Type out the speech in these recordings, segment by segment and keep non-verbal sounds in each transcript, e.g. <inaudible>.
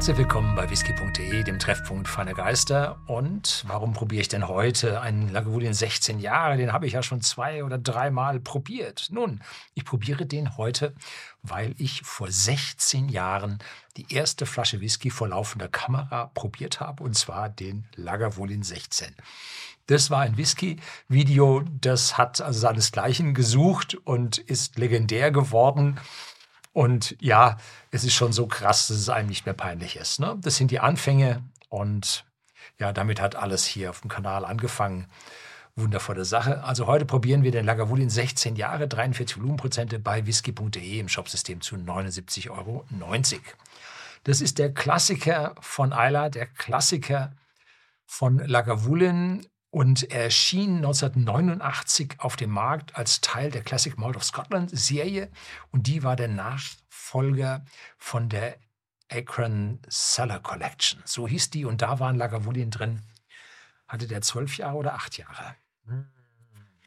Herzlich willkommen bei whisky.de, dem Treffpunkt feiner Geister. Und warum probiere ich denn heute einen Lagavulin 16 Jahre? Den habe ich ja schon zwei oder dreimal probiert. Nun, ich probiere den heute, weil ich vor 16 Jahren die erste Flasche Whisky vor laufender Kamera probiert habe, und zwar den Lagavulin 16. Das war ein Whisky-Video, das hat also seinesgleichen gesucht und ist legendär geworden. Und ja, es ist schon so krass, dass es einem nicht mehr peinlich ist. Ne? Das sind die Anfänge und ja, damit hat alles hier auf dem Kanal angefangen. Wundervolle Sache. Also heute probieren wir den Lagavulin 16 Jahre, 43 Volumenprozente bei whisky.de im Shopsystem zu 79,90 Euro. Das ist der Klassiker von Isla, der Klassiker von Lagavulin und er erschien 1989 auf dem Markt als Teil der Classic Malt of Scotland Serie und die war der Nachfolger von der Akron Cellar Collection. So hieß die und da waren Lagavulin drin. Hatte der zwölf Jahre oder acht Jahre?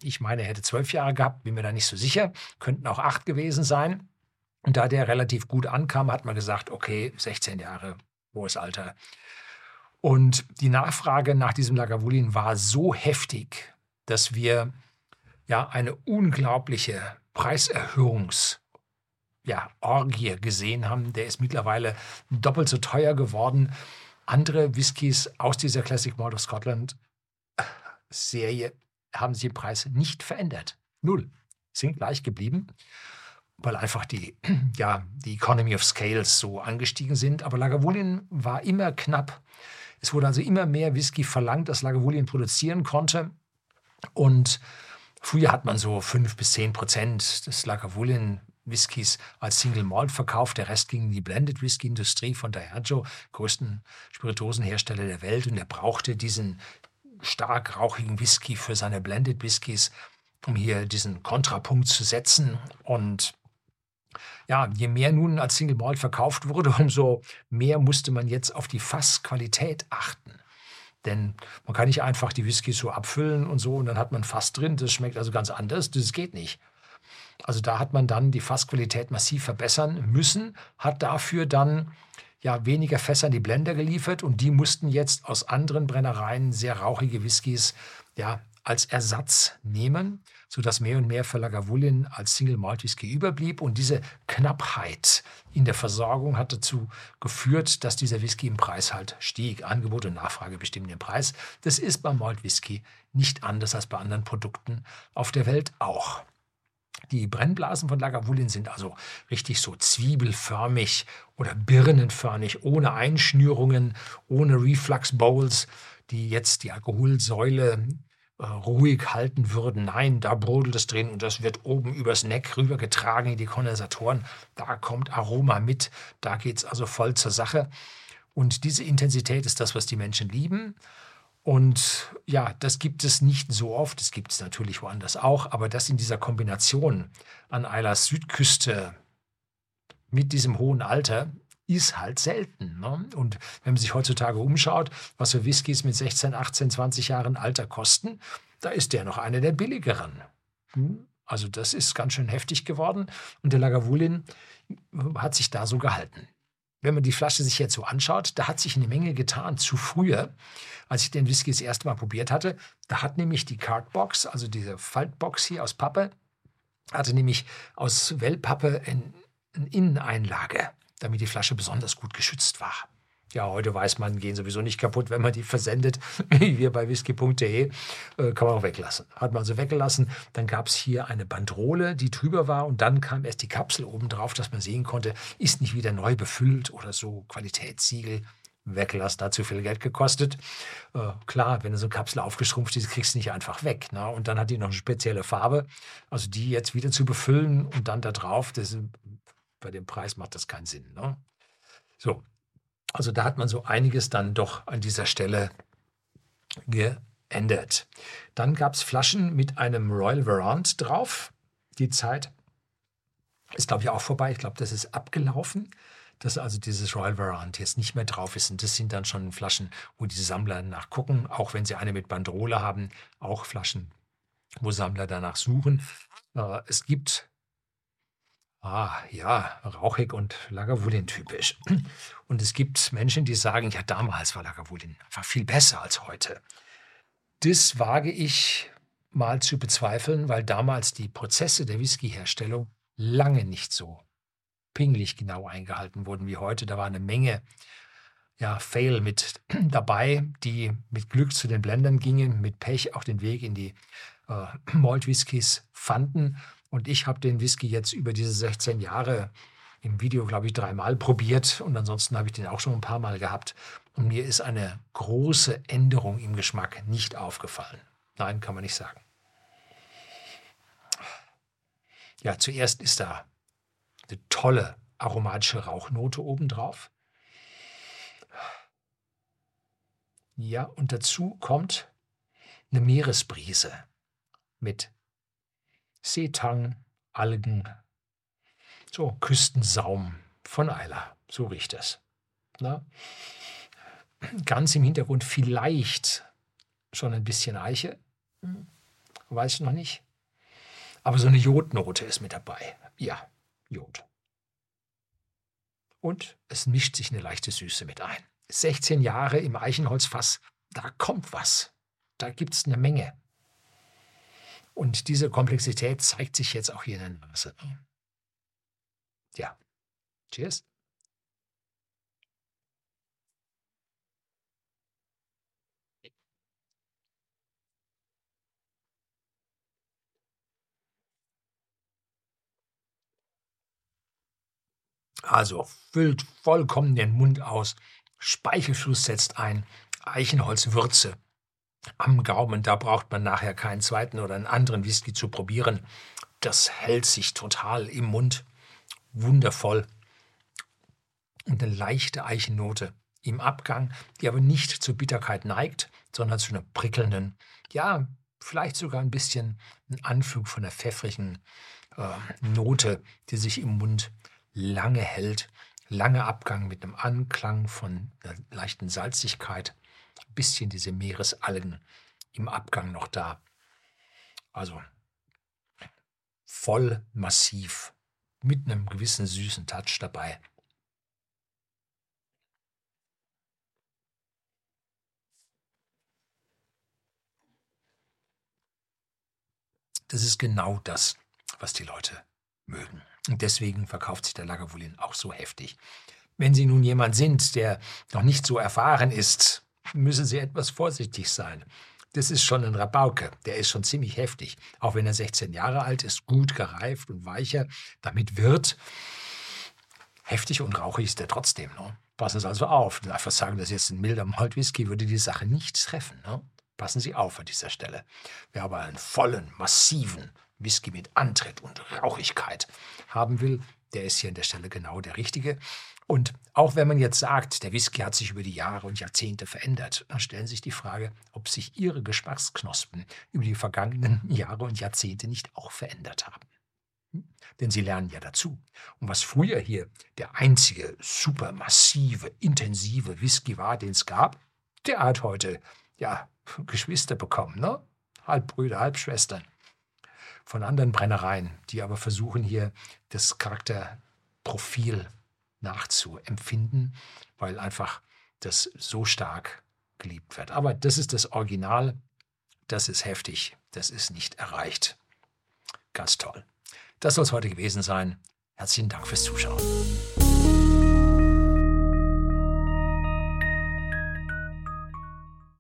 Ich meine, er hätte zwölf Jahre gehabt, bin mir da nicht so sicher. Könnten auch acht gewesen sein. Und da der relativ gut ankam, hat man gesagt, okay, 16 Jahre, hohes Alter. Und die Nachfrage nach diesem Lagavulin war so heftig, dass wir ja eine unglaubliche Preiserhöhungs ja, gesehen haben. Der ist mittlerweile doppelt so teuer geworden. Andere Whiskys aus dieser Classic Malt of Scotland Serie haben sich im Preis nicht verändert. Null. Sind gleich geblieben, weil einfach die, <clears throat> ja, die Economy of Scales so angestiegen sind. Aber Lagavulin war immer knapp es wurde also immer mehr Whisky verlangt, das Lagavulin produzieren konnte. Und früher hat man so fünf bis zehn Prozent des Lagavulin Whiskys als Single Malt verkauft. Der Rest ging in die Blended Whisky Industrie von Diageo, größten Spirituosenhersteller der Welt. Und er brauchte diesen stark rauchigen Whisky für seine Blended Whiskys, um hier diesen Kontrapunkt zu setzen. Und ja, je mehr nun als Single Malt verkauft wurde, <laughs> umso mehr musste man jetzt auf die Fassqualität achten. Denn man kann nicht einfach die Whisky so abfüllen und so und dann hat man Fass drin. Das schmeckt also ganz anders. Das geht nicht. Also da hat man dann die Fassqualität massiv verbessern müssen, hat dafür dann ja weniger Fässer in die Blender geliefert und die mussten jetzt aus anderen Brennereien sehr rauchige Whiskys ja als Ersatz nehmen, sodass mehr und mehr für Lagavulin als Single Malt Whisky überblieb. Und diese Knappheit in der Versorgung hat dazu geführt, dass dieser Whisky im Preis halt stieg. Angebot und Nachfrage bestimmen den Preis. Das ist beim Malt Whisky nicht anders als bei anderen Produkten auf der Welt auch. Die Brennblasen von Lagavulin sind also richtig so zwiebelförmig oder birnenförmig, ohne Einschnürungen, ohne Reflux Bowls, die jetzt die Alkoholsäule ruhig halten würden. Nein, da brodelt es drin und das wird oben übers Neck rübergetragen in die Kondensatoren. Da kommt Aroma mit, da geht es also voll zur Sache. Und diese Intensität ist das, was die Menschen lieben. Und ja, das gibt es nicht so oft, das gibt es natürlich woanders auch, aber das in dieser Kombination an Eilers Südküste mit diesem hohen Alter ist halt selten. Ne? Und wenn man sich heutzutage umschaut, was für Whiskys mit 16, 18, 20 Jahren Alter kosten, da ist der noch einer der billigeren. Hm? Also das ist ganz schön heftig geworden und der Lagavulin hat sich da so gehalten. Wenn man die Flasche sich jetzt so anschaut, da hat sich eine Menge getan. Zu früher, als ich den Whisky das erste Mal probiert hatte, da hat nämlich die Cardbox, also diese Faltbox hier aus Pappe, hatte nämlich aus Wellpappe eine Inneneinlage damit die Flasche besonders gut geschützt war. Ja, heute weiß man, gehen sowieso nicht kaputt, wenn man die versendet, <laughs> wie wir bei whisky.de, äh, kann man auch weglassen. Hat man also weggelassen. Dann gab es hier eine Bandrole, die drüber war und dann kam erst die Kapsel oben drauf, dass man sehen konnte, ist nicht wieder neu befüllt oder so Qualitätssiegel weggelassen, hat zu viel Geld gekostet. Äh, klar, wenn so eine Kapsel aufgeschrumpft ist, kriegst du nicht einfach weg. Ne? Und dann hat die noch eine spezielle Farbe. Also die jetzt wieder zu befüllen und dann da drauf, das bei dem Preis macht das keinen Sinn. Ne? So, also da hat man so einiges dann doch an dieser Stelle geändert. Dann gab es Flaschen mit einem Royal Verant drauf. Die Zeit ist, glaube ich, auch vorbei. Ich glaube, das ist abgelaufen, dass also dieses Royal Verant jetzt nicht mehr drauf ist. Und das sind dann schon Flaschen, wo die Sammler nachgucken, auch wenn sie eine mit Bandrole haben, auch Flaschen, wo Sammler danach suchen. Äh, es gibt Ah, ja, rauchig und Lagavulin typisch. Und es gibt Menschen, die sagen, ja, damals war Lagavulin einfach viel besser als heute. Das wage ich mal zu bezweifeln, weil damals die Prozesse der Whiskyherstellung lange nicht so pingelig genau eingehalten wurden wie heute. Da war eine Menge ja, Fail mit <clears throat> dabei, die mit Glück zu den Blendern gingen, mit Pech auch den Weg in die äh, <clears throat> Malt Whiskys fanden. Und ich habe den Whisky jetzt über diese 16 Jahre im Video, glaube ich, dreimal probiert und ansonsten habe ich den auch schon ein paar Mal gehabt. Und mir ist eine große Änderung im Geschmack nicht aufgefallen. Nein, kann man nicht sagen. Ja, zuerst ist da eine tolle aromatische Rauchnote obendrauf. Ja, und dazu kommt eine Meeresbrise mit Seetang, Algen, so Küstensaum von Eiler. So riecht es. Na? Ganz im Hintergrund vielleicht schon ein bisschen Eiche. Hm, weiß ich noch nicht. Aber so eine Jodnote ist mit dabei. Ja, Jod. Und es mischt sich eine leichte Süße mit ein. 16 Jahre im Eichenholzfass, da kommt was. Da gibt es eine Menge. Und diese Komplexität zeigt sich jetzt auch hier in der Nase. Ja. Cheers. Also füllt vollkommen den Mund aus. Speichelfluss setzt ein. Eichenholzwürze am Gaumen. Da braucht man nachher keinen zweiten oder einen anderen Whisky zu probieren. Das hält sich total im Mund. Wundervoll. Und eine leichte Eichennote im Abgang, die aber nicht zur Bitterkeit neigt, sondern zu einer prickelnden, ja, vielleicht sogar ein bisschen ein Anflug von einer pfeffrigen äh, Note, die sich im Mund lange hält. Lange Abgang mit einem Anklang von einer leichten Salzigkeit. Ein bisschen diese Meeresalgen im Abgang noch da. Also voll massiv mit einem gewissen süßen Touch dabei. Das ist genau das, was die Leute mögen. Und deswegen verkauft sich der Lagavulin auch so heftig. Wenn Sie nun jemand sind, der noch nicht so erfahren ist, müssen Sie etwas vorsichtig sein. Das ist schon ein Rabauke, der ist schon ziemlich heftig. Auch wenn er 16 Jahre alt ist, gut gereift und weicher, damit wird heftig und rauchig ist er trotzdem. Ne? Passen Sie also auf. Einfach sagen, dass jetzt ein milder Maltwhisky würde die Sache nicht treffen. Ne? Passen Sie auf an dieser Stelle. Wer aber einen vollen, massiven, Whisky mit Antritt und Rauchigkeit haben will, der ist hier an der Stelle genau der richtige. Und auch wenn man jetzt sagt, der Whisky hat sich über die Jahre und Jahrzehnte verändert, dann stellen sich die Frage, ob sich Ihre Geschmacksknospen über die vergangenen <laughs> Jahre und Jahrzehnte nicht auch verändert haben. Hm? Denn sie lernen ja dazu. Und was früher hier der einzige supermassive, intensive Whisky war, den es gab, der hat heute ja Geschwister bekommen, ne? Halbbrüder, Halbschwestern von anderen Brennereien, die aber versuchen hier das Charakterprofil nachzuempfinden, weil einfach das so stark geliebt wird. Aber das ist das Original, das ist heftig, das ist nicht erreicht. Ganz toll. Das soll es heute gewesen sein. Herzlichen Dank fürs Zuschauen.